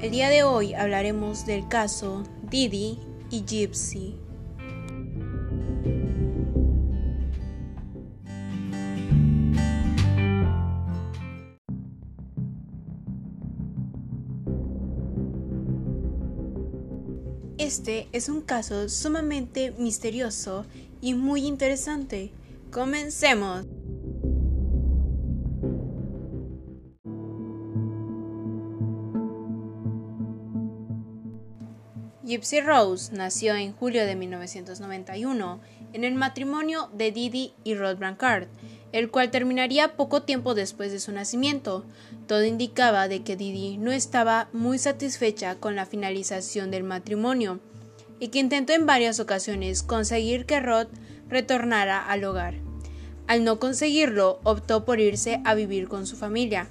El día de hoy hablaremos del caso Didi y Gypsy. Este es un caso sumamente misterioso y muy interesante. Comencemos. Gypsy Rose nació en julio de 1991 en el matrimonio de Didi y Rod Brancard, el cual terminaría poco tiempo después de su nacimiento. Todo indicaba de que Didi no estaba muy satisfecha con la finalización del matrimonio y que intentó en varias ocasiones conseguir que Rod retornara al hogar. Al no conseguirlo, optó por irse a vivir con su familia.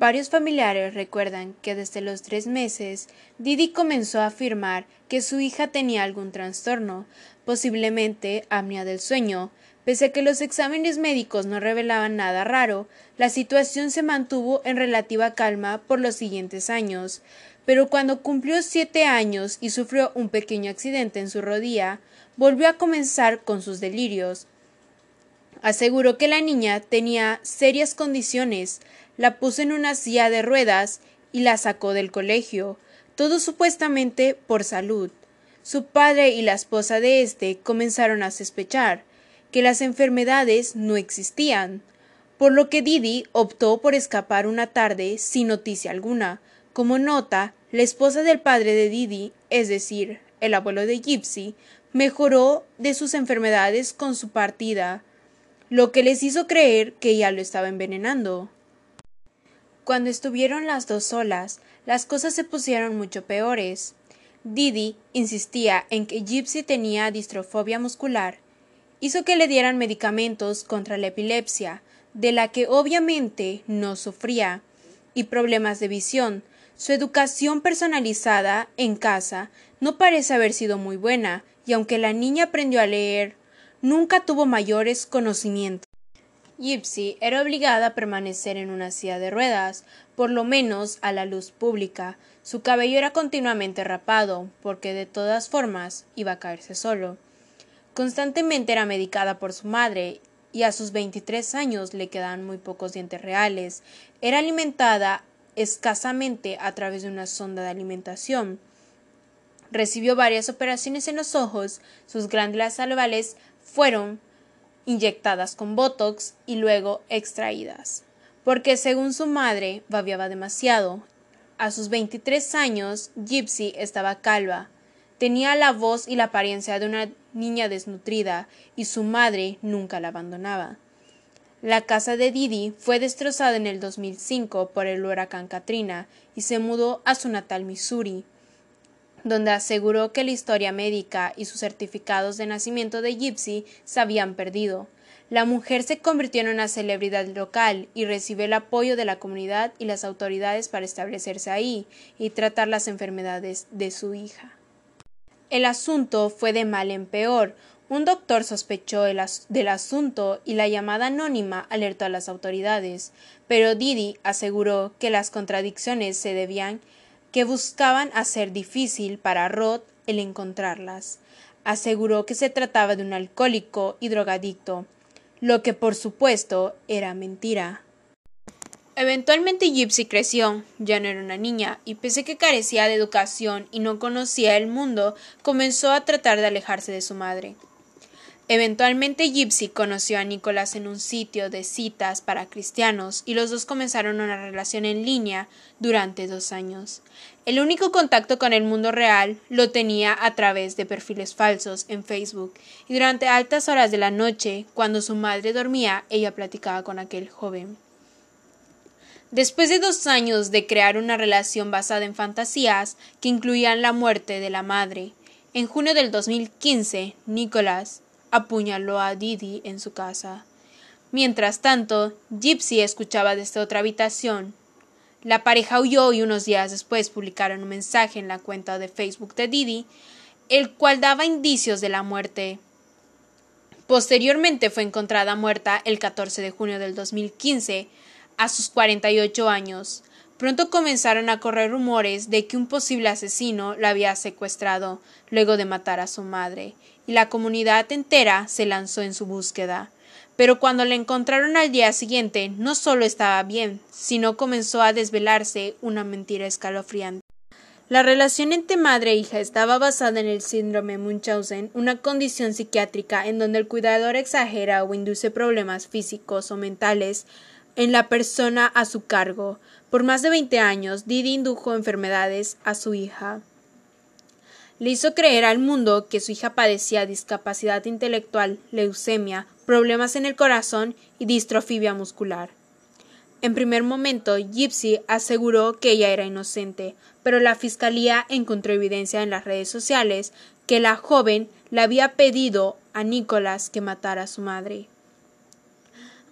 Varios familiares recuerdan que desde los tres meses Didi comenzó a afirmar que su hija tenía algún trastorno, posiblemente apnea del sueño. Pese a que los exámenes médicos no revelaban nada raro, la situación se mantuvo en relativa calma por los siguientes años. Pero cuando cumplió siete años y sufrió un pequeño accidente en su rodilla, volvió a comenzar con sus delirios. Aseguró que la niña tenía serias condiciones, la puso en una silla de ruedas y la sacó del colegio, todo supuestamente por salud. Su padre y la esposa de éste comenzaron a sospechar que las enfermedades no existían, por lo que Didi optó por escapar una tarde sin noticia alguna. Como nota, la esposa del padre de Didi, es decir, el abuelo de Gypsy, mejoró de sus enfermedades con su partida, lo que les hizo creer que ella lo estaba envenenando. Cuando estuvieron las dos solas, las cosas se pusieron mucho peores. Didi insistía en que Gypsy tenía distrofobia muscular. Hizo que le dieran medicamentos contra la epilepsia, de la que obviamente no sufría, y problemas de visión. Su educación personalizada en casa no parece haber sido muy buena, y aunque la niña aprendió a leer, nunca tuvo mayores conocimientos. Gypsy era obligada a permanecer en una silla de ruedas, por lo menos a la luz pública. Su cabello era continuamente rapado, porque de todas formas iba a caerse solo. Constantemente era medicada por su madre, y a sus 23 años le quedaban muy pocos dientes reales. Era alimentada escasamente a través de una sonda de alimentación. Recibió varias operaciones en los ojos, sus glándulas salvales fueron inyectadas con Botox y luego extraídas. Porque según su madre, babiaba demasiado. A sus 23 años, Gypsy estaba calva. Tenía la voz y la apariencia de una niña desnutrida y su madre nunca la abandonaba. La casa de Didi fue destrozada en el 2005 por el huracán Katrina y se mudó a su natal Missouri donde aseguró que la historia médica y sus certificados de nacimiento de Gypsy se habían perdido. La mujer se convirtió en una celebridad local y recibió el apoyo de la comunidad y las autoridades para establecerse ahí y tratar las enfermedades de su hija. El asunto fue de mal en peor. Un doctor sospechó del asunto y la llamada anónima alertó a las autoridades, pero Didi aseguró que las contradicciones se debían que buscaban hacer difícil para Rod el encontrarlas. Aseguró que se trataba de un alcohólico y drogadicto, lo que por supuesto era mentira. Eventualmente Gypsy creció, ya no era una niña, y pese a que carecía de educación y no conocía el mundo, comenzó a tratar de alejarse de su madre. Eventualmente Gypsy conoció a Nicholas en un sitio de citas para cristianos y los dos comenzaron una relación en línea durante dos años. El único contacto con el mundo real lo tenía a través de perfiles falsos en Facebook y durante altas horas de la noche, cuando su madre dormía, ella platicaba con aquel joven. Después de dos años de crear una relación basada en fantasías que incluían la muerte de la madre, en junio del 2015, Nicholas apuñaló a Didi en su casa. Mientras tanto, Gypsy escuchaba desde otra habitación. La pareja huyó y unos días después publicaron un mensaje en la cuenta de Facebook de Didi, el cual daba indicios de la muerte. Posteriormente fue encontrada muerta el 14 de junio del 2015. a sus 48 años. Pronto comenzaron a correr rumores de que un posible asesino la había secuestrado luego de matar a su madre, y la comunidad entera se lanzó en su búsqueda. Pero cuando la encontraron al día siguiente, no solo estaba bien, sino comenzó a desvelarse una mentira escalofriante. La relación entre madre e hija estaba basada en el síndrome Munchausen, una condición psiquiátrica en donde el cuidador exagera o induce problemas físicos o mentales en la persona a su cargo. Por más de 20 años, Didi indujo enfermedades a su hija. Le hizo creer al mundo que su hija padecía discapacidad intelectual, leucemia, problemas en el corazón y distrofibia muscular. En primer momento, Gypsy aseguró que ella era inocente, pero la fiscalía encontró evidencia en las redes sociales que la joven le había pedido a Nicholas que matara a su madre.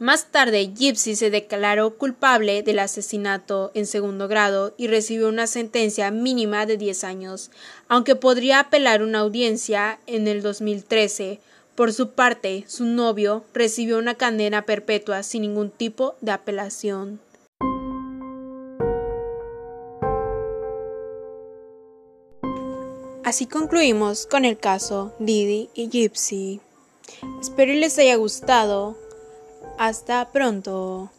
Más tarde, Gypsy se declaró culpable del asesinato en segundo grado y recibió una sentencia mínima de 10 años, aunque podría apelar una audiencia en el 2013. Por su parte, su novio recibió una cadena perpetua sin ningún tipo de apelación. Así concluimos con el caso Didi y Gypsy. Espero les haya gustado. Hasta pronto.